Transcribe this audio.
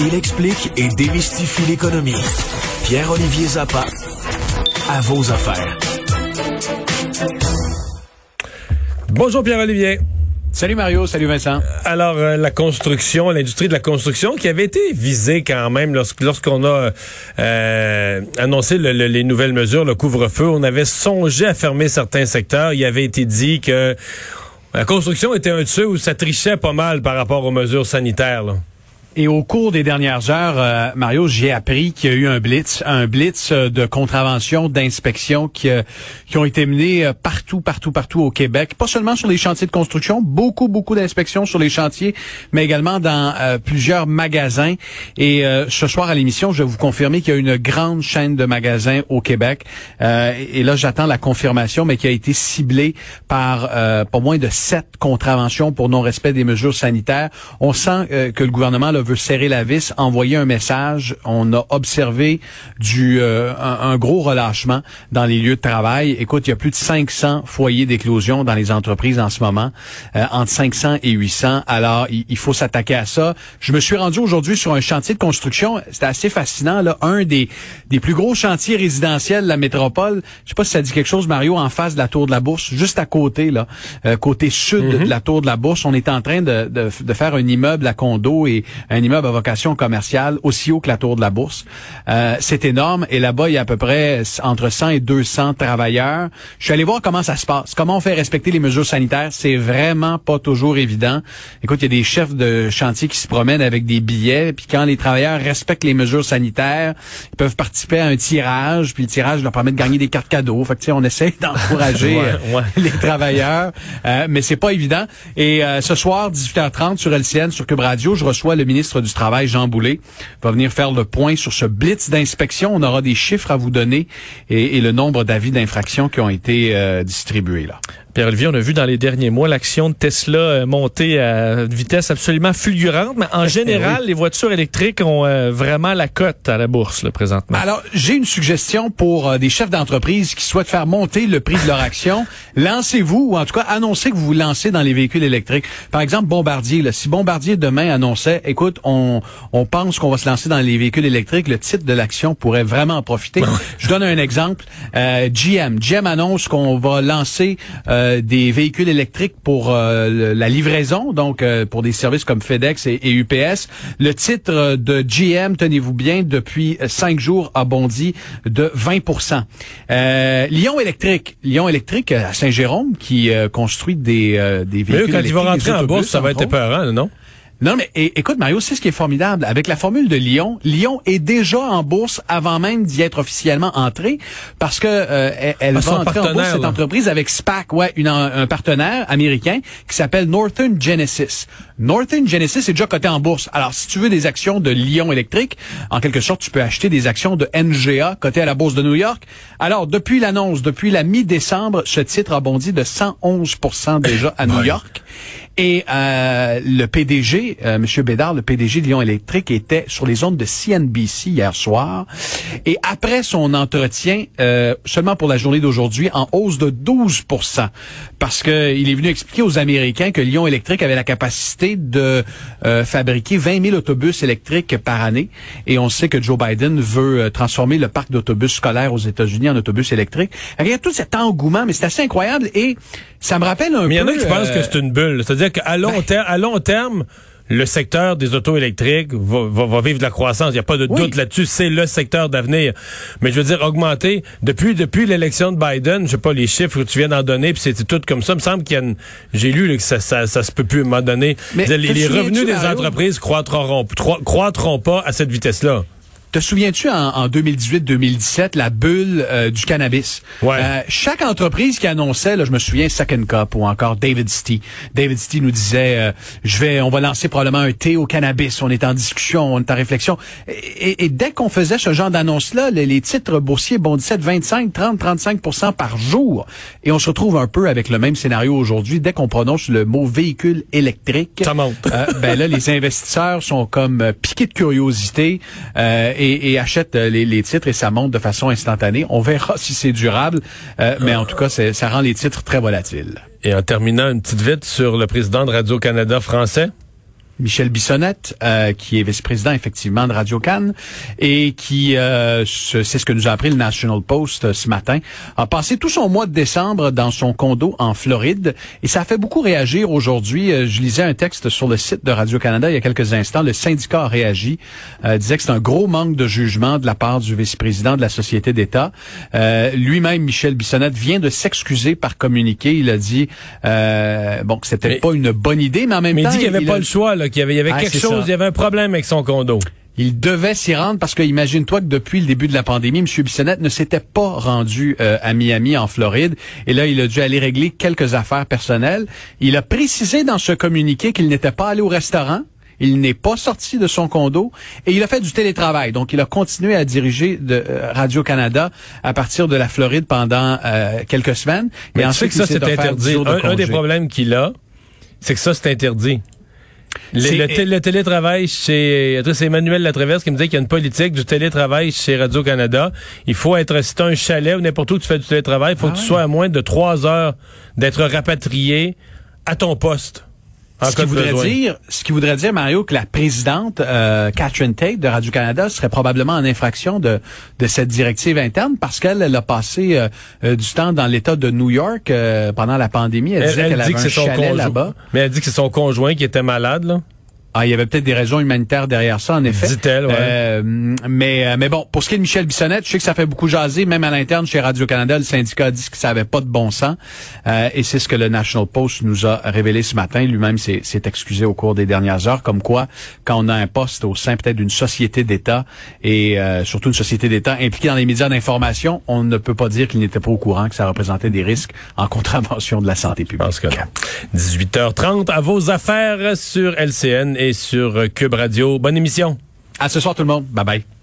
Il explique et démystifie l'économie. Pierre-Olivier Zappa, à vos affaires. Bonjour Pierre-Olivier. Salut Mario, salut Vincent. Alors, euh, la construction, l'industrie de la construction qui avait été visée quand même lorsqu'on a euh, annoncé les nouvelles mesures, le couvre-feu, on avait songé à fermer certains secteurs. Il avait été dit que la construction était un de ceux où ça trichait pas mal par rapport aux mesures sanitaires. Là. Et au cours des dernières heures, euh, Mario, j'ai appris qu'il y a eu un blitz, un blitz euh, de contravention, d'inspection qui, euh, qui ont été menés partout, partout, partout au Québec. Pas seulement sur les chantiers de construction, beaucoup, beaucoup d'inspections sur les chantiers, mais également dans plusieurs magasins. Et ce soir à l'émission, je vais vous confirmer qu'il y a une grande chaîne de magasins au Québec. et là, j'attends la confirmation, mais qui a été ciblée par pas moins de sept contraventions pour non-respect des mesures sanitaires. On sent que le gouvernement veut serrer la vis, envoyer un message. On a observé du euh, un, gros relâchement dans les lieux de travail. Écoute, il y a plus de 500 foyers d'éclosion dans les entreprises en ce moment, euh, entre 500 et 800. Alors, il, faut s'attaquer à ça. Je me suis rendu aujourd'hui sur un chantier de construction. C'était assez fascinant. Là, un des des plus gros chantiers résidentiels de la métropole. Je sais pas si ça dit quelque chose, Mario, en face de la tour de la Bourse, juste à côté là, euh, côté sud mm-hmm. de la tour de la Bourse. On est en train de, de, de faire un immeuble à condo et un immeuble à vocation commerciale aussi haut que la tour de la bourse. Euh, c'est énorme et là-bas, il y a à peu près entre 100 et 200 travailleurs. Je suis allé voir comment ça se passe, comment on fait respecter les mesures sanitaires. C'est vraiment pas toujours évident. Écoute, il y a des chefs de chantier qui se promènent avec des billets, puis quand les travailleurs respectent les mesures sanitaires, ils peuvent participer à un tirage, puis le tirage leur permet de gagner des cartes cadeaux. Fait que, on essaie d'encourager euh, les travailleurs, euh, mais c'est pas évident. Et euh, ce soir, 18h30 sur LCN, sur Cube Radio, je reçois le ministre du Travail, Jean Boulet, va venir faire le point sur ce blitz d'inspection. On aura des chiffres à vous donner et, le nombre d'avis d'infraction qui ont été euh, distribués là. Pierre-Olivier, on a vu dans les derniers mois l'action de Tesla euh, monter à une vitesse absolument fulgurante, mais en général, les voitures électriques ont euh, vraiment la cote à la bourse là, présentement. Alors, j'ai une suggestion pour euh, des chefs d'entreprise qui souhaitent faire monter le prix de leur action. Lancez-vous, ou en tout cas, annoncez que vous vous lancez dans les véhicules électriques. Par exemple, Bombardier. Là, si Bombardier demain annonçait, écoute, on, on pense qu'on va se lancer dans les véhicules électriques, le titre de l'action pourrait vraiment en profiter. Je donne un exemple. GM. GM annonce qu'on va lancer... Euh, des véhicules électriques pour euh, la livraison, donc euh, pour des services comme FedEx et, UPS. Le titre de GM, tenez-vous bien, depuis cinq jours a bondi de 20% Lyon électrique, Lyon électrique à Saint-Jérôme qui construit des, des véhicules Mais quand ils vont rentrer en bourse, ça va être épeurant, non? Non, mais écoute, Mario, c'est ce qui est formidable. Avec la formule de Lyon, Lyon est déjà en bourse avant même d'y être officiellement entré parce que euh, elle, va entrer en bourse, cette entreprise, avec SPAC, ouais, une, un partenaire américain qui s'appelle Northern Genesis. Northern Genesis est déjà coté en bourse. Alors, si tu veux des actions de Lyon électrique, en quelque sorte, tu peux acheter des actions de NGA cotées à la bourse de New York. Alors, depuis l'annonce, depuis la mi-décembre, ce titre a bondi de 111% déjà à New York. Et euh, le PDG, euh, Monsieur Bédard, le PDG de Lyon Électrique, était sur les ondes de CNBC hier soir. Et après son entretien, euh, seulement pour la journée d'aujourd'hui, en hausse de 12% parce que il est venu expliquer aux Américains que Lyon Électrique avait la capacité de euh, fabriquer 20 000 autobus électriques par année. Et on sait que Joe Biden veut euh, transformer le parc d'autobus scolaires aux États-Unis en autobus électriques. Il y a tout cet engouement, mais c'est assez incroyable. Et ça me rappelle un peu... Mais il y en a qui pensent que c'est une bulle. C'est-à-dire qu'à long, ben terme, à long terme le secteur des autos électriques va, vivre de la croissance. Il n'y a pas de doute là-dessus. C'est le secteur d'avenir. Mais je veux dire, augmenter, depuis depuis l'élection de Biden, je sais pas les chiffres que tu viens d'en donner, puis c'était tout comme ça. Il me semble qu'il y a une... J'ai lu que ça, ça, ça, se peut plus à un moment donné. Mais les, revenus des entreprises croîtront, croîtront pas à cette vitesse-là. Te souviens-tu en, 2018-2017 la bulle euh, du cannabis? Ouais. euh, Chaque entreprise qui annonçait, là, je me souviens Second Cup ou encore David Stee. David Stee nous disait, euh, je vais, on va lancer probablement un thé au cannabis. On est en discussion, on est en réflexion. Et, et dès qu'on faisait ce genre d'annonce-là, les, titres boursiers bondissaient de 25, 30, 35% par jour. Et on se retrouve un peu avec le même scénario aujourd'hui. Dès qu'on prononce le mot véhicule électrique, ça monte. Euh, ben là, les investisseurs sont comme piqués de curiosité et, et achètent euh, les, les, titres et ça monte de façon instantanée. On verra si c'est durable, euh, mais en tout cas, ça rend les titres très volatiles. Et en terminant, une petite vite sur le président de Radio-Canada français. Michel Bissonnette, euh, qui est vice-président effectivement de Radio Cannes et qui, euh, c'est ce que nous a appris le National Post euh, ce matin, a passé tout son mois de décembre dans son condo en Floride et ça a fait beaucoup réagir aujourd'hui. je lisais un texte sur le site de Radio-Canada il y a quelques instants. Le syndicat a réagi, disait que c'est un gros manque de jugement de la part du vice-président de la Société d'État. Lui-même, Michel Bissonnette, vient de s'excuser par communiqué. Il a dit, bon, que c'était pas une bonne idée, mais en même mais temps... il dit qu'il n'y avait pas le choix, là, qu'il y avait, il y avait ah, quelque chose, il y avait un problème avec son condo. Il devait s'y rendre parce que imagine-toi que depuis le début de la pandémie, M. Bissonnette ne s'était pas rendu euh, à Miami, en Floride. Et là, il a dû aller régler quelques affaires personnelles. Il a précisé dans ce communiqué qu'il n'était pas allé au restaurant. Il n'est pas sorti de son condo et il a fait du télétravail. Donc, il a continué à diriger de euh, Radio-Canada à partir de la Floride pendant euh, quelques semaines. Mais et ensuite, que ça, c'est interdit. un, des problèmes qu'il a, c'est que ça, c'est interdit. Le, télétravail chez c'est Emmanuel Latraverse qui me dit qu'il y a une politique du télétravail chez Radio Canada. Il faut être si un chalet ou n'importe où tu fais du télétravail, il faut ah que tu sois à moins de trois heures d'être rapatrié à ton poste. Ce qui voudrait dire, ce qui voudrait dire, Mario, que la présidente euh, Catherine Tate de Radio Canada serait probablement en infraction de de cette directive interne parce qu'elle a passé euh, euh, du temps dans l'État de New York pendant la pandémie. Elle, disait qu'elle avait un chalet là-bas. Mais elle dit que c'est son conjoint qui était malade là. Ah, il y avait peut-être des raisons humanitaires derrière ça, en effet. Dit-elle, ouais. Euh, mais, euh, mais bon, pour ce qui est de Michel Bissonnette, je sais que ça fait beaucoup jaser, même à l'interne chez Radio-Canada, le syndicat a dit que ça avait pas de bon sens. Euh, et c'est ce que le National Post nous a révélé ce matin. Lui-même s'est excusé au cours des dernières heures, comme quoi, quand on a un poste au sein peut-être d'une société d'État, et surtout une société d'État impliquée dans les médias d'information, on ne peut pas dire qu'il n'était pas au courant que ça représentait des risques en contravention de la santé publique. 18h30, à vos affaires sur LCN et sur Cube Radio. Bonne émission. À ce soir tout le monde. Bye bye.